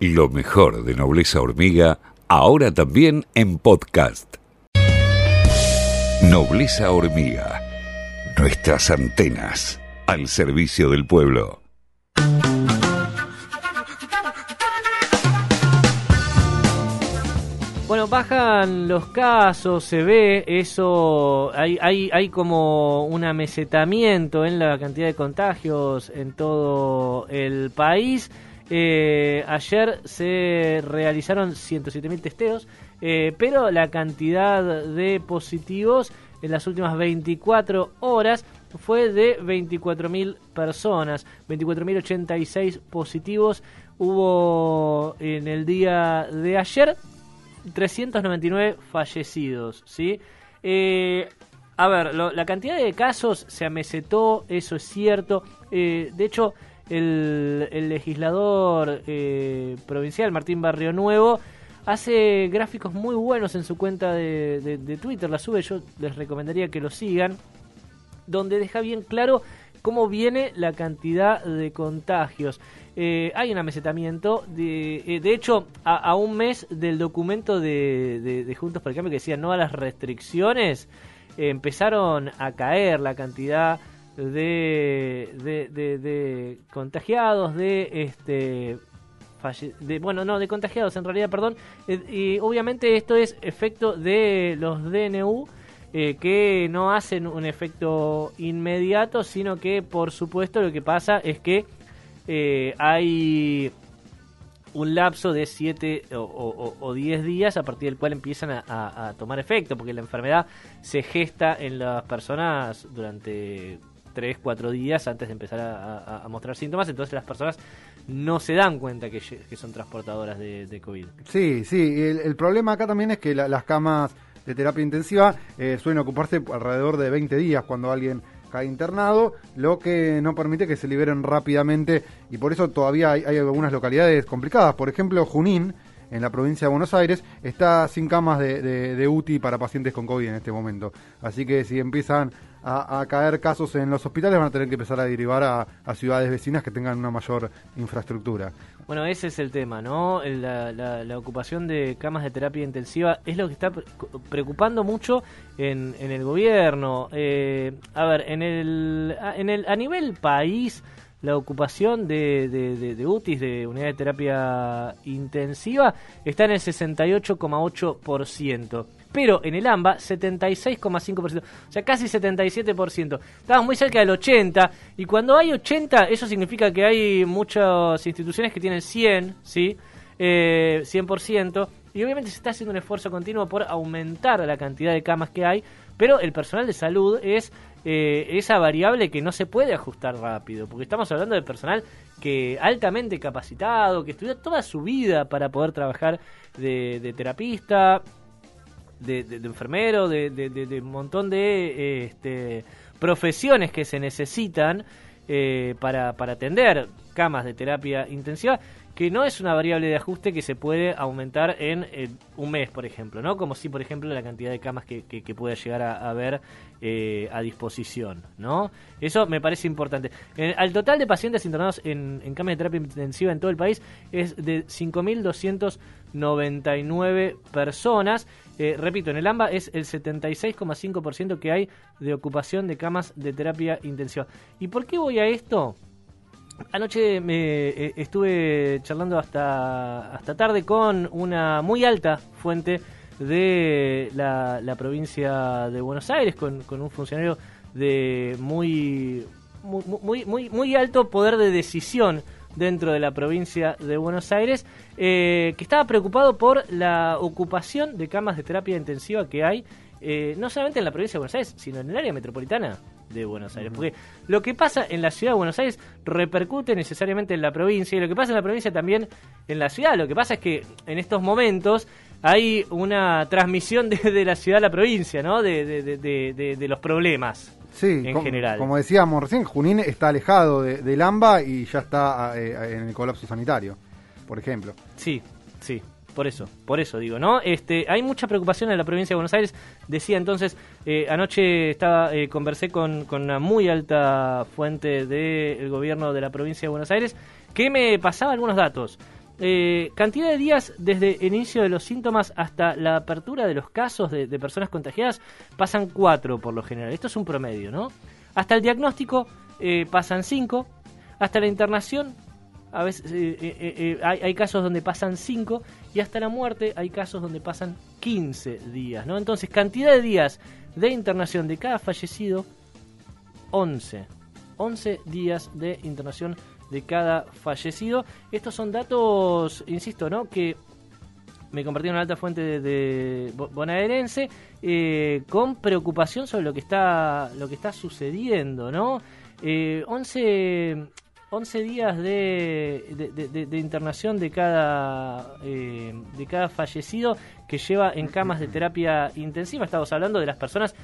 Lo mejor de Nobleza Hormiga, ahora también en podcast. Nobleza Hormiga. Nuestras antenas al servicio del pueblo. Bueno, bajan los casos, se ve eso, hay, hay, hay como un amesetamiento en la cantidad de contagios en todo el país. Eh, ayer se realizaron 107.000 testeos, eh, pero la cantidad de positivos en las últimas 24 horas fue de 24.000 personas, 24.086 positivos hubo en el día de ayer 399 fallecidos, ¿sí? Eh, a ver, la cantidad de casos se amesetó, eso es cierto. De hecho, el, legislador eh, provincial, Martín Barrio Nuevo, hace gráficos muy buenos en su cuenta de, Twitter, la sube, yo les recomendaría que lo sigan, donde deja bien claro cómo viene la cantidad de contagios. Eh, hay un amesetamiento. De, eh, de hecho, a, un mes del documento de, Juntos por el Cambio que decía no a las restricciones, empezaron a caer la cantidad de, de, contagiados, de este de, bueno, no, de contagiados en realidad, perdón. Eh, y obviamente esto es efecto de los DNU que no hacen un efecto inmediato, sino que por supuesto lo que pasa es que eh, hay un lapso de 7 o 10 días a partir del cual empiezan a, tomar efecto, porque la enfermedad se gesta en las personas durante 3, 4 días antes de empezar a, mostrar síntomas, entonces las personas no se dan cuenta que, son transportadoras de, COVID. Sí, sí, el, problema acá también es que las camas de terapia intensiva eh, suelen ocuparse alrededor de 20 días cuando alguien cae internado, lo que no permite que se liberen rápidamente y por eso todavía hay, algunas localidades complicadas. Por ejemplo, Junín, en la provincia de Buenos Aires, está sin camas de, de, UTI para pacientes con COVID en este momento. Así que si empiezan a, caer casos en los hospitales, van a tener que empezar a derivar a, ciudades vecinas que tengan una mayor infraestructura. Bueno, ese es el tema, ¿no? La, la, ocupación de camas de terapia intensiva es lo que está preocupando mucho en, en el gobierno. Eh, a ver, en el, en el, a nivel país, la ocupación de, de, de, UTIs, de unidad de terapia intensiva, está en el 68,8% pero en el AMBA 76,5%, o sea, casi 77%. Estamos muy cerca del 80 y cuando hay 80 eso significa que hay muchas instituciones que tienen 100, ¿sí? Eh, 100% y obviamente se está haciendo un esfuerzo continuo por aumentar la cantidad de camas que hay, pero el personal de salud es eh, esa variable que no se puede ajustar rápido, porque estamos hablando de personal que altamente capacitado, que estudió toda su vida para poder trabajar de, de terapista, de, de, enfermero, de, un montón de este, profesiones que se necesitan eh, para atender camas de terapia intensiva que no es una variable de ajuste que se puede aumentar en un mes, por ejemplo, ¿no? Como si, por ejemplo, la cantidad de camas que, que, pueda llegar a haber eh, a disposición, ¿no? Eso me parece importante. al total de pacientes internados en, camas de terapia intensiva en todo el país es de 5.299 personas. Eh, repito, en el AMBA es el 76,5% que hay de ocupación de camas de terapia intensiva. ¿Y por qué voy a esto? Anoche me eh, estuve charlando hasta, hasta tarde con una muy alta fuente de la, provincia de Buenos Aires, con, un funcionario de muy, muy, muy, muy alto poder de decisión dentro de la provincia de Buenos Aires, eh, que estaba preocupado por la ocupación de camas de terapia intensiva que hay, eh, no solamente en la provincia de Buenos Aires, sino en el área metropolitana de Buenos Aires. Porque lo que pasa en la ciudad de Buenos Aires repercute necesariamente en la provincia y lo que pasa en la provincia también en la ciudad. Lo que pasa es que en estos momentos hay una transmisión desde la ciudad a la provincia, ¿no? De, de, los problemas. Sí, en general. Como decíamos recién, Junín está alejado del AMBA y ya está eh, en el colapso sanitario, por ejemplo. Sí, sí por eso, por eso digo, ¿no? Este, hay mucha preocupación en la provincia de Buenos Aires. Decía entonces, eh, anoche estaba, eh, conversé con, una muy alta fuente del gobierno de la provincia de Buenos Aires que me pasaba algunos datos. eh, cantidad de días desde el inicio de los síntomas hasta la apertura de los casos de, personas contagiadas pasan cuatro por lo general. Esto es un promedio, ¿no? Hasta el diagnóstico eh, pasan cinco. Hasta la internación, a veces hay, hay, casos donde pasan cinco. Y hasta la muerte hay casos donde pasan 15 días, ¿no? Entonces, cantidad de días de internación de cada fallecido, 11. 11 días de internación de cada fallecido. Estos son datos, insisto, ¿no? Que me compartieron una alta fuente de, bonaerense eh, con preocupación sobre lo que está lo que está sucediendo, ¿no? Eh, 11, 11 días de, de, internación de cada eh, de cada fallecido que lleva en camas de terapia intensiva. Estamos hablando de las personas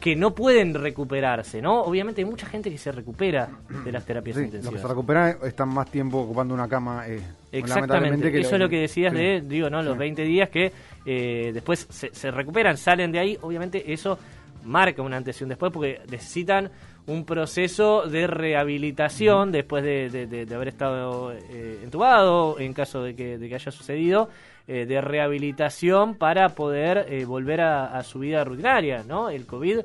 que no pueden recuperarse, ¿no? Obviamente hay mucha gente que se recupera de las terapias intensivas. Los que se recuperan están más tiempo ocupando una cama. Eh, Exactamente, eso es lo que decías de, digo, ¿no? Los 20 días que eh, después se, recuperan, salen de ahí, obviamente eso marca una antes y un después porque necesitan un proceso de rehabilitación después de, haber estado eh, entubado, en caso de que, haya sucedido, eh, de rehabilitación para poder eh, volver a, su vida rutinaria, ¿no? El COVID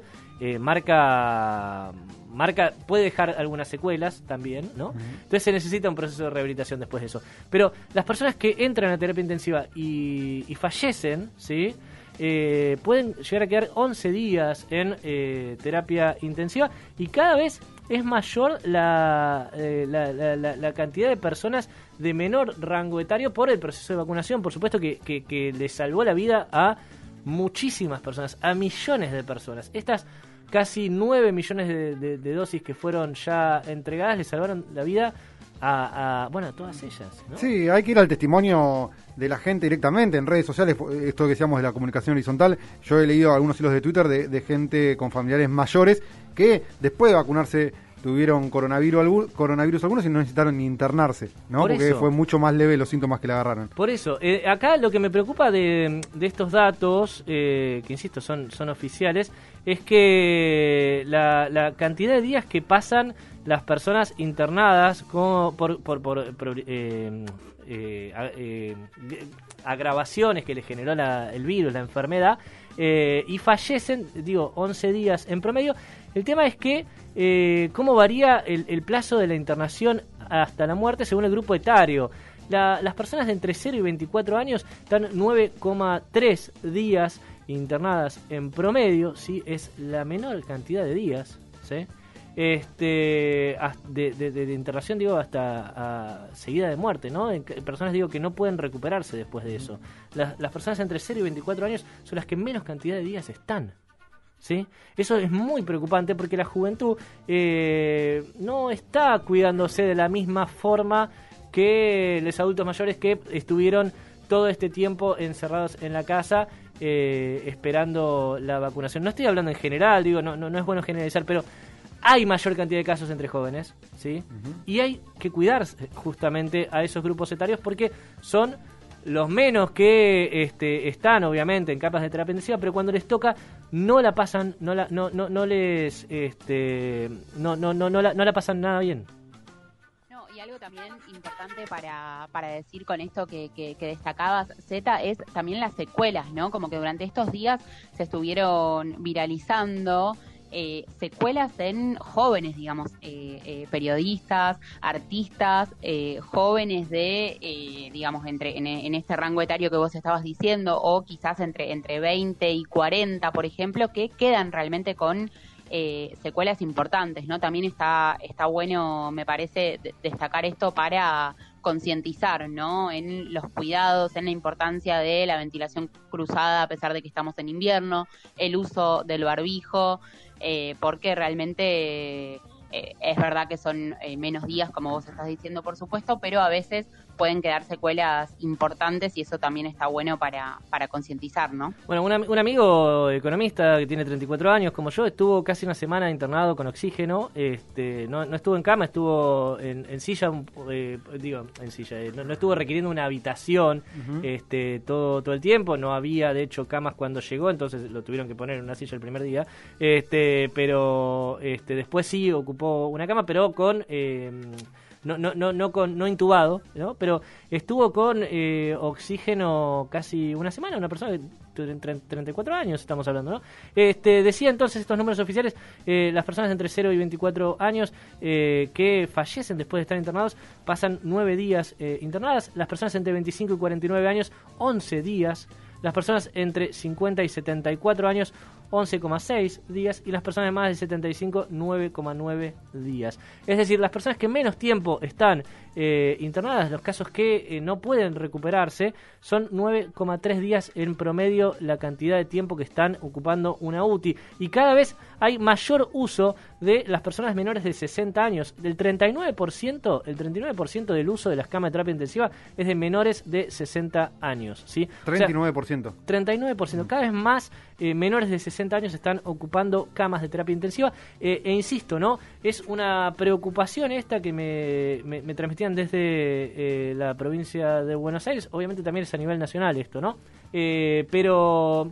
marca marca puede dejar algunas secuelas también, ¿no? Entonces se necesita un proceso de rehabilitación después de eso. Pero las personas que entran a terapia intensiva y, y fallecen, ¿sí? Eh, pueden llegar a quedar 11 días en eh, terapia intensiva y cada vez es mayor eh, la, la, cantidad de personas de menor rango etario por el proceso de vacunación. Por supuesto que, le salvó la vida a muchísimas personas, a millones de personas. Estas casi 9 millones de, de dosis que fueron ya entregadas le salvaron la vida a, bueno, a todas ellas. Sí, hay que ir al testimonio de la gente directamente en redes sociales, esto que decíamos de la comunicación horizontal. Yo he leído algunos hilos de Twitter de, gente con familiares mayores que después de vacunarse tuvieron coronavirus, coronavirus algunos y no necesitaron ni internarse, ¿no? Porque fue mucho más leve los síntomas que le agarraron. Por eso, eh, acá lo que me preocupa de, estos datos, eh, que insisto, son, son oficiales, es que la, cantidad de días que pasan las personas internadas como por, eh, eh, eh, agravaciones que le generó el virus, la enfermedad, y fallecen, digo, 11 días en promedio. El tema es que cómo varía el, plazo de la internación hasta la muerte según el grupo etario. las personas de entre 0 y 24 años están 9,3 días internadas en promedio, ¿sí? es la menor cantidad de días. ¿sí? este de, de, internación digo hasta seguida de muerte no personas digo que no pueden recuperarse después de eso las, las personas entre 0 y 24 años son las que menos cantidad de días están ¿Sí? Eso es muy preocupante porque la juventud eh, no está cuidándose de la misma forma que los adultos mayores que estuvieron todo este tiempo encerrados en la casa eh, esperando la vacunación. No estoy hablando en general, digo, no, no, no es bueno generalizar, pero hay mayor cantidad de casos entre jóvenes, ¿sí? Y hay que cuidar justamente a esos grupos etarios porque son los menos que este, están obviamente en capas de terapia intensiva, pero cuando les toca no la pasan, no la, no, no, no les, este, no, no, no, no la, no la pasan nada bien. Algo también importante para, para decir con esto que, que, destacabas, Z, es también las secuelas, ¿no? Como que durante estos días se estuvieron viralizando eh, secuelas en jóvenes, digamos, eh, eh, periodistas, artistas, jóvenes de, digamos, entre en, este rango etario que vos estabas diciendo, o quizás entre, entre 20 y 40, por ejemplo, que quedan realmente con secuelas importantes, ¿no? También está, está bueno, me parece, destacar esto para concientizar, ¿no? En los cuidados, en la importancia de la ventilación cruzada a pesar de que estamos en invierno, el uso del barbijo, eh, porque realmente eh, es verdad que son eh, menos días, como vos estás diciendo, por supuesto, pero a veces pueden quedar secuelas importantes y eso también está bueno para, para concientizar, ¿no? Bueno, un, amigo economista que tiene 34 años, como yo, estuvo casi una semana internado con oxígeno, este, no, no estuvo en cama, estuvo en, silla, digo, en silla, no, estuvo requiriendo una habitación este, todo, todo el tiempo, no había de hecho camas cuando llegó, entonces lo tuvieron que poner en una silla el primer día, este, pero este, después sí ocupó una cama, pero con... Eh, no, no, no, no, con, no intubado, ¿no? pero estuvo con eh, oxígeno casi una semana, una persona de 34 años estamos hablando, ¿no? Este, decía entonces estos números oficiales, eh, las personas entre 0 y 24 años eh, que fallecen después de estar internados pasan 9 días internadas, las personas entre 25 y 49 años 11 días, las personas entre 50 y 74 años 11,6 días y las personas de más de 75 9,9 días. Es decir, las personas que menos tiempo están eh, internadas, los casos que eh, no pueden recuperarse, son 9,3 días en promedio la cantidad de tiempo que están ocupando una UTI. Y cada vez hay mayor uso de las personas menores de 60 años. Del 39%, el 39% del uso de las camas de terapia intensiva es de menores de 60 años. ¿sí? 39%. 39%. Cada vez más eh, menores de 60 años están ocupando camas de terapia intensiva. e insisto, ¿no? Es una preocupación esta que me, me, me desde eh, la provincia de Buenos Aires, obviamente también es a nivel nacional esto, ¿no? Eh, pero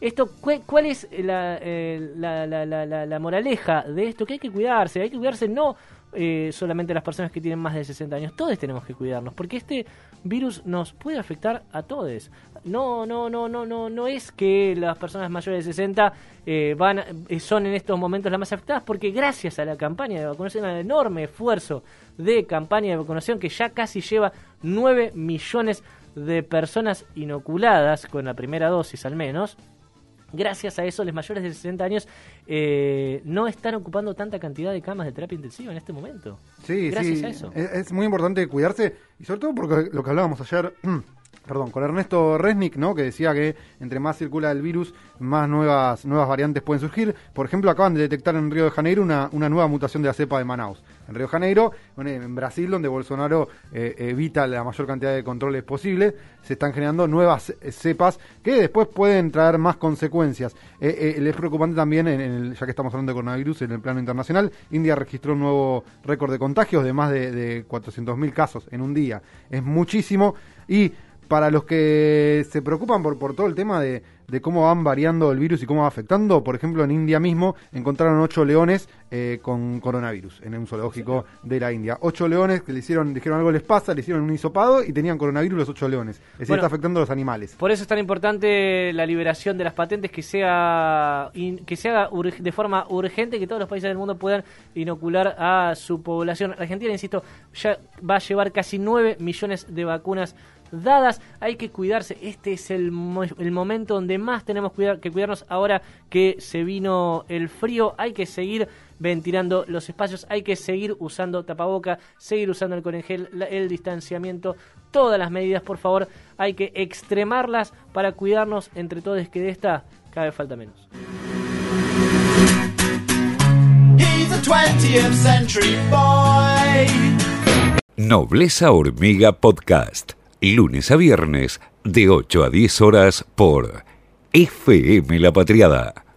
esto, ¿cuál es eh, la, la, la, la, moraleja de esto? Que hay que cuidarse, hay que cuidarse no solamente las personas que tienen más de 60 años, todos tenemos que cuidarnos, porque este virus nos puede afectar a todos. No, no, no, no, no, no es que las personas mayores de 60 eh, van, eh, son en estos momentos las más afectadas, porque gracias a la campaña de vacunación, al enorme esfuerzo de campaña de vacunación que ya casi lleva 9 millones de personas inoculadas con la primera dosis al menos, gracias a eso, los mayores de 60 años eh, no están ocupando tanta cantidad de camas de terapia intensiva en este momento. Sí, gracias a eso. Es, muy importante cuidarse y sobre todo porque lo que hablábamos ayer perdón, con Ernesto Resnick, ¿no? que decía que entre más circula el virus, más nuevas, nuevas variantes pueden surgir. Por ejemplo, acaban de detectar en Río de Janeiro una, una nueva mutación de la cepa de Manaus. En Río de Janeiro, en Brasil, donde Bolsonaro eh, evita la mayor cantidad de controles posible, se están generando nuevas cepas que después pueden traer más consecuencias. Eh, eh, es preocupante también, en el, ya que estamos hablando de coronavirus en el plano internacional, India registró un nuevo récord de contagios de más de, de 400.000 casos en un día. Es muchísimo y para los que se preocupan por, por todo el tema de, cómo van variando el virus y cómo va afectando, por ejemplo, en India mismo encontraron ocho leones eh, con coronavirus en un zoológico de la India. Ocho leones que le hicieron, dijeron algo les pasa, le hicieron un hisopado y tenían coronavirus los ocho leones. Es decir, está afectando a los animales. Por eso es tan importante la liberación de las patentes que sea que se haga de forma urgente, que todos los países del mundo puedan inocular a su población. Argentina, insisto, ya va a llevar casi nueve millones de vacunas dadas. Hay que cuidarse. Este es el, el momento donde más tenemos que cuidarnos ahora que se vino el frío. Hay que seguir ventilando los espacios. Hay que seguir usando tapaboca, seguir usando el conengel, el distanciamiento, todas las medidas, por favor, hay que extremarlas para cuidarnos entre todos que de esta cada vez falta menos. Nobleza Hormiga Podcast lunes a viernes, de 8 a 10 horas por FM La Patriada